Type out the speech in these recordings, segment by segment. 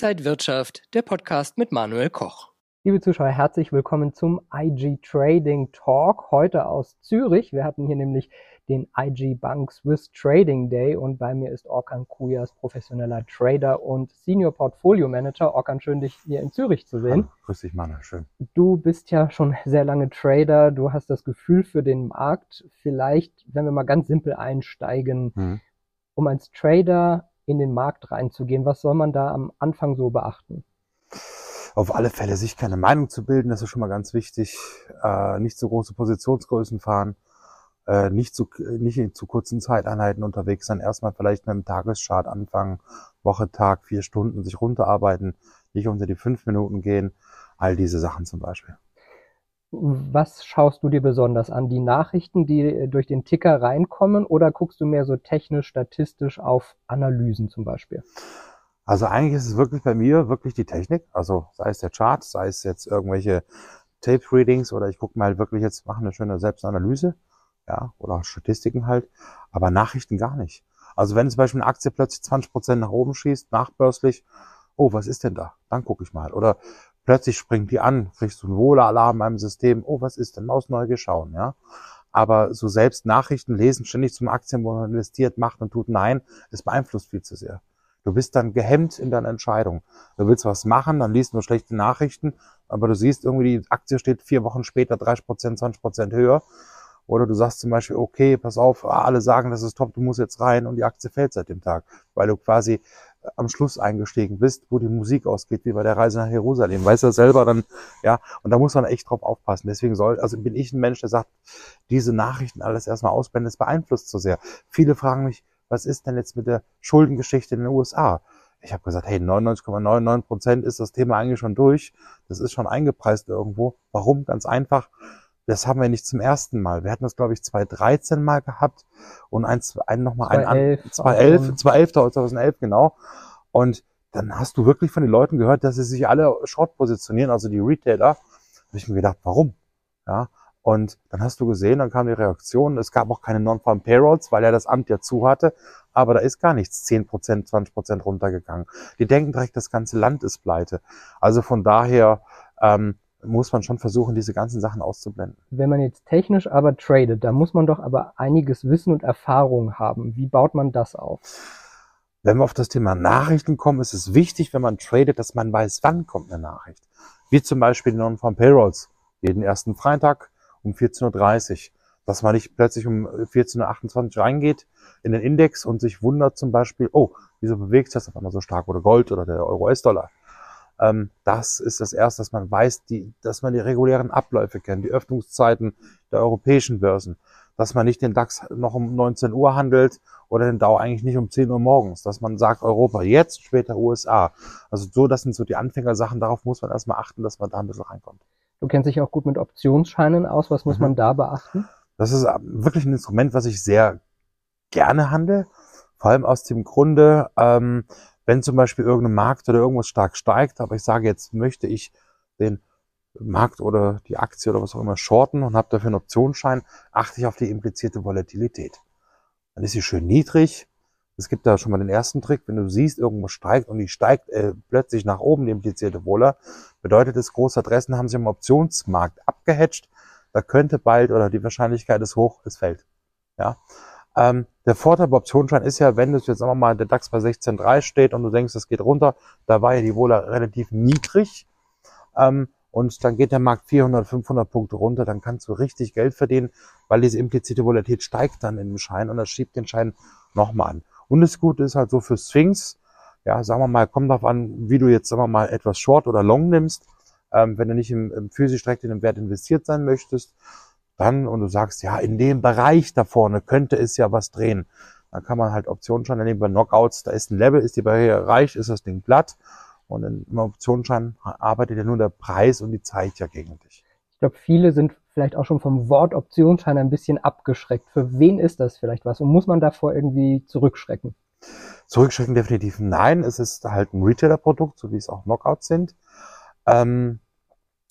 Inside Wirtschaft, der Podcast mit Manuel Koch. Liebe Zuschauer, herzlich willkommen zum IG Trading Talk. Heute aus Zürich. Wir hatten hier nämlich den IG Bank Swiss Trading Day und bei mir ist Orkan Kujas, professioneller Trader und Senior Portfolio Manager. Orkan, schön, dich hier in Zürich zu sehen. Hallo, grüß dich, Manuel, schön. Du bist ja schon sehr lange Trader. Du hast das Gefühl für den Markt. Vielleicht, wenn wir mal ganz simpel einsteigen, mhm. um als Trader in den Markt reinzugehen, was soll man da am Anfang so beachten? auf alle Fälle sich keine Meinung zu bilden, das ist schon mal ganz wichtig. Äh, nicht zu große Positionsgrößen fahren, äh, nicht, zu, nicht in zu kurzen Zeiteinheiten unterwegs sein. Erstmal vielleicht mit dem Tageschart anfangen, Woche, Tag, vier Stunden sich runterarbeiten, nicht unter die fünf Minuten gehen. All diese Sachen zum Beispiel. Was schaust du dir besonders an? Die Nachrichten, die durch den Ticker reinkommen oder guckst du mehr so technisch, statistisch auf Analysen zum Beispiel? Also eigentlich ist es wirklich bei mir wirklich die Technik. Also sei es der Chart, sei es jetzt irgendwelche Tape-Readings oder ich gucke mal wirklich jetzt, mache eine schöne Selbstanalyse, ja, oder Statistiken halt, aber Nachrichten gar nicht. Also wenn zum Beispiel eine Aktie plötzlich 20 Prozent nach oben schießt, nachbörslich, oh, was ist denn da? Dann gucke ich mal. Oder plötzlich springt die an, kriegst du einen Wohle-Alarm im System, oh, was ist denn? Maus neu geschaut, ja. Aber so selbst Nachrichten lesen, ständig zum Aktien, wo man investiert, macht und tut, nein, es beeinflusst viel zu sehr. Du bist dann gehemmt in deiner Entscheidung. Du willst was machen, dann liest du schlechte Nachrichten, aber du siehst irgendwie, die Aktie steht vier Wochen später 30 Prozent, 20 Prozent höher. Oder du sagst zum Beispiel, okay, pass auf, alle sagen, das ist top, du musst jetzt rein und die Aktie fällt seit dem Tag, weil du quasi am Schluss eingestiegen bist, wo die Musik ausgeht, wie bei der Reise nach Jerusalem. Weißt du selber dann, ja, und da muss man echt drauf aufpassen. Deswegen soll, also bin ich ein Mensch, der sagt, diese Nachrichten alles erstmal ausblenden, das beeinflusst zu sehr. Viele fragen mich, was ist denn jetzt mit der Schuldengeschichte in den USA? Ich habe gesagt, hey, 99,99 Prozent ist das Thema eigentlich schon durch. Das ist schon eingepreist irgendwo. Warum? Ganz einfach. Das haben wir nicht zum ersten Mal. Wir hatten das, glaube ich, 2013 mal gehabt und eins, ein, nochmal ein, 2011, 2011, 2011, genau. Und dann hast du wirklich von den Leuten gehört, dass sie sich alle short positionieren, also die Retailer. Da habe ich mir gedacht, warum? Ja, und dann hast du gesehen, dann kam die Reaktion, es gab auch keine Non-Farm Payrolls, weil er das Amt ja zu hatte, aber da ist gar nichts 10%, 20% runtergegangen. Die denken direkt, das ganze Land ist pleite. Also von daher ähm, muss man schon versuchen, diese ganzen Sachen auszublenden. Wenn man jetzt technisch aber tradet, da muss man doch aber einiges Wissen und Erfahrung haben. Wie baut man das auf? Wenn wir auf das Thema Nachrichten kommen, ist es wichtig, wenn man tradet, dass man weiß, wann kommt eine Nachricht. Wie zum Beispiel die Non-Farm Payrolls. Jeden ersten Freitag um 14.30 Uhr. Dass man nicht plötzlich um 14.28 Uhr reingeht in den Index und sich wundert zum Beispiel, oh, wieso bewegt sich das auf einmal so stark oder Gold oder der Euro-US-Dollar. Ähm, das ist das Erste, dass man weiß, die, dass man die regulären Abläufe kennt, die Öffnungszeiten der europäischen Börsen, dass man nicht den DAX noch um 19 Uhr handelt oder den DAO eigentlich nicht um 10 Uhr morgens, dass man sagt Europa jetzt, später USA. Also so, das sind so die Anfängersachen, darauf muss man erstmal achten, dass man da ein bisschen reinkommt. Du kennst dich auch gut mit Optionsscheinen aus. Was muss mhm. man da beachten? Das ist wirklich ein Instrument, was ich sehr gerne handle. Vor allem aus dem Grunde, ähm, wenn zum Beispiel irgendein Markt oder irgendwas stark steigt, aber ich sage, jetzt möchte ich den Markt oder die Aktie oder was auch immer shorten und habe dafür einen Optionsschein, achte ich auf die implizierte Volatilität. Dann ist sie schön niedrig, es gibt da schon mal den ersten Trick, wenn du siehst, irgendwo steigt und die steigt äh, plötzlich nach oben, die implizierte Wohler, bedeutet es, große Adressen haben sich im Optionsmarkt abgehatcht. Da könnte bald oder die Wahrscheinlichkeit ist hoch, es fällt. Ja. Ähm, der Vorteil bei Optionsschein ist ja, wenn du jetzt sagen wir mal, der DAX bei 16,3 steht und du denkst, es geht runter, da war ja die Wohler relativ niedrig. Ähm, und dann geht der Markt 400, 500 Punkte runter, dann kannst du richtig Geld verdienen, weil diese implizite Volatilität steigt dann in dem Schein und das schiebt den Schein nochmal an. Und das Gute ist halt so für Sphinx, ja, sagen wir mal, kommt darauf an, wie du jetzt, sagen wir mal, etwas Short oder Long nimmst. Ähm, wenn du nicht im, im physisch direkt in den Wert investiert sein möchtest, dann, und du sagst, ja, in dem Bereich da vorne könnte es ja was drehen. Dann kann man halt Optionsschein nehmen bei Knockouts, da ist ein Level, ist die Barriere erreicht, ist das Ding glatt. Und im Optionsschein arbeitet ja nur der Preis und die Zeit ja gegen dich. Ich glaube, viele sind vielleicht auch schon vom Wort Optionsschein ein bisschen abgeschreckt. Für wen ist das vielleicht was? Und muss man davor irgendwie zurückschrecken? Zurückschrecken definitiv nein. Es ist halt ein Retailer-Produkt, so wie es auch Knockouts sind. Ähm,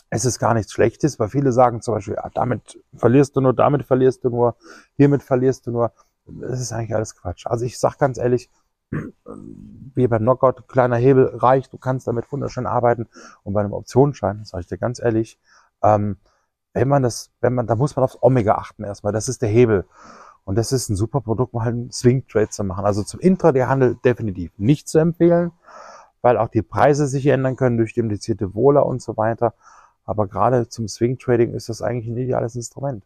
es ist gar nichts Schlechtes, weil viele sagen zum Beispiel, ja, damit verlierst du nur, damit verlierst du nur, hiermit verlierst du nur. Das ist eigentlich alles Quatsch. Also ich sag ganz ehrlich, wie beim Knockout, kleiner Hebel reicht, du kannst damit wunderschön arbeiten. Und bei einem Optionsschein, sage ich dir ganz ehrlich, ähm, wenn man das, wenn man, da muss man aufs Omega achten erstmal. Das ist der Hebel. Und das ist ein super Produkt, um halt einen Swing Trade zu machen. Also zum Intraday-Handel definitiv nicht zu empfehlen, weil auch die Preise sich ändern können durch die implizierte Wohler und so weiter. Aber gerade zum Swing Trading ist das eigentlich ein ideales Instrument.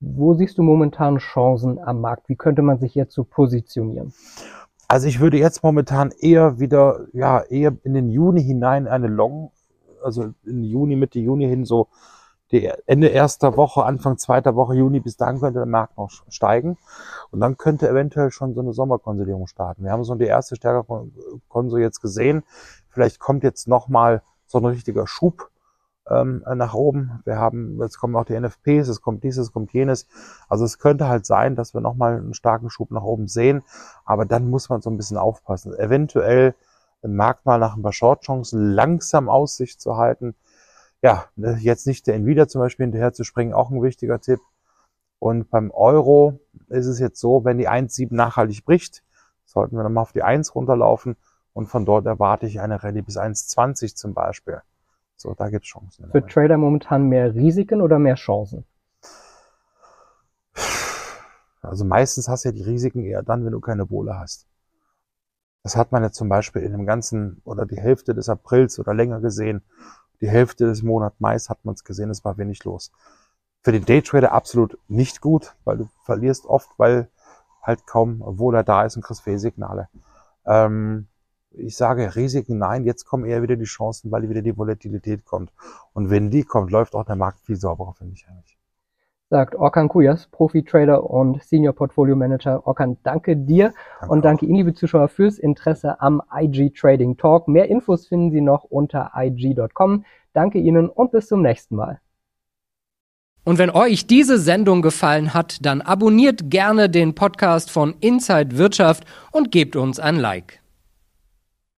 Wo siehst du momentan Chancen am Markt? Wie könnte man sich jetzt so positionieren? Also ich würde jetzt momentan eher wieder, ja, eher in den Juni hinein eine Long, also in Juni, Mitte Juni hin so die Ende erster Woche, Anfang zweiter Woche Juni, bis dahin könnte der Markt noch steigen. Und dann könnte eventuell schon so eine Sommerkonsolidierung starten. Wir haben so die erste Stärke von Konso jetzt gesehen. Vielleicht kommt jetzt nochmal so ein richtiger Schub ähm, nach oben. Wir haben, jetzt kommen auch die NFPs, es kommt dieses, es kommt jenes. Also es könnte halt sein, dass wir nochmal einen starken Schub nach oben sehen, aber dann muss man so ein bisschen aufpassen. Eventuell im Markt mal nach ein paar Short-Chancen langsam Aussicht zu halten. Ja, ne, jetzt nicht der Nvidia zum Beispiel hinterher zu springen, auch ein wichtiger Tipp. Und beim Euro ist es jetzt so, wenn die 1,7 nachhaltig bricht, sollten wir nochmal auf die 1 runterlaufen und von dort erwarte ich eine Rallye bis 1,20 zum Beispiel. So, da gibt's Chancen. Für Trader momentan mehr Risiken oder mehr Chancen? Also meistens hast du ja die Risiken eher dann, wenn du keine Bohle hast. Das hat man ja zum Beispiel in dem ganzen oder die Hälfte des Aprils oder länger gesehen. Die Hälfte des Monats Mai hat man es gesehen, es war wenig los. Für den Daytrader absolut nicht gut, weil du verlierst oft, weil halt kaum Wohler da ist und kriegst Fehlsignale. Ähm, ich sage Risiken nein, jetzt kommen eher wieder die Chancen, weil wieder die Volatilität kommt. Und wenn die kommt, läuft auch der Markt viel sauberer, finde ich eigentlich. Sagt Orkan Kujas, Profi-Trader und Senior Portfolio Manager. Orkan, danke dir danke und danke auch. Ihnen, liebe Zuschauer, fürs Interesse am IG Trading Talk. Mehr Infos finden Sie noch unter ig.com. Danke Ihnen und bis zum nächsten Mal. Und wenn euch diese Sendung gefallen hat, dann abonniert gerne den Podcast von Inside Wirtschaft und gebt uns ein Like.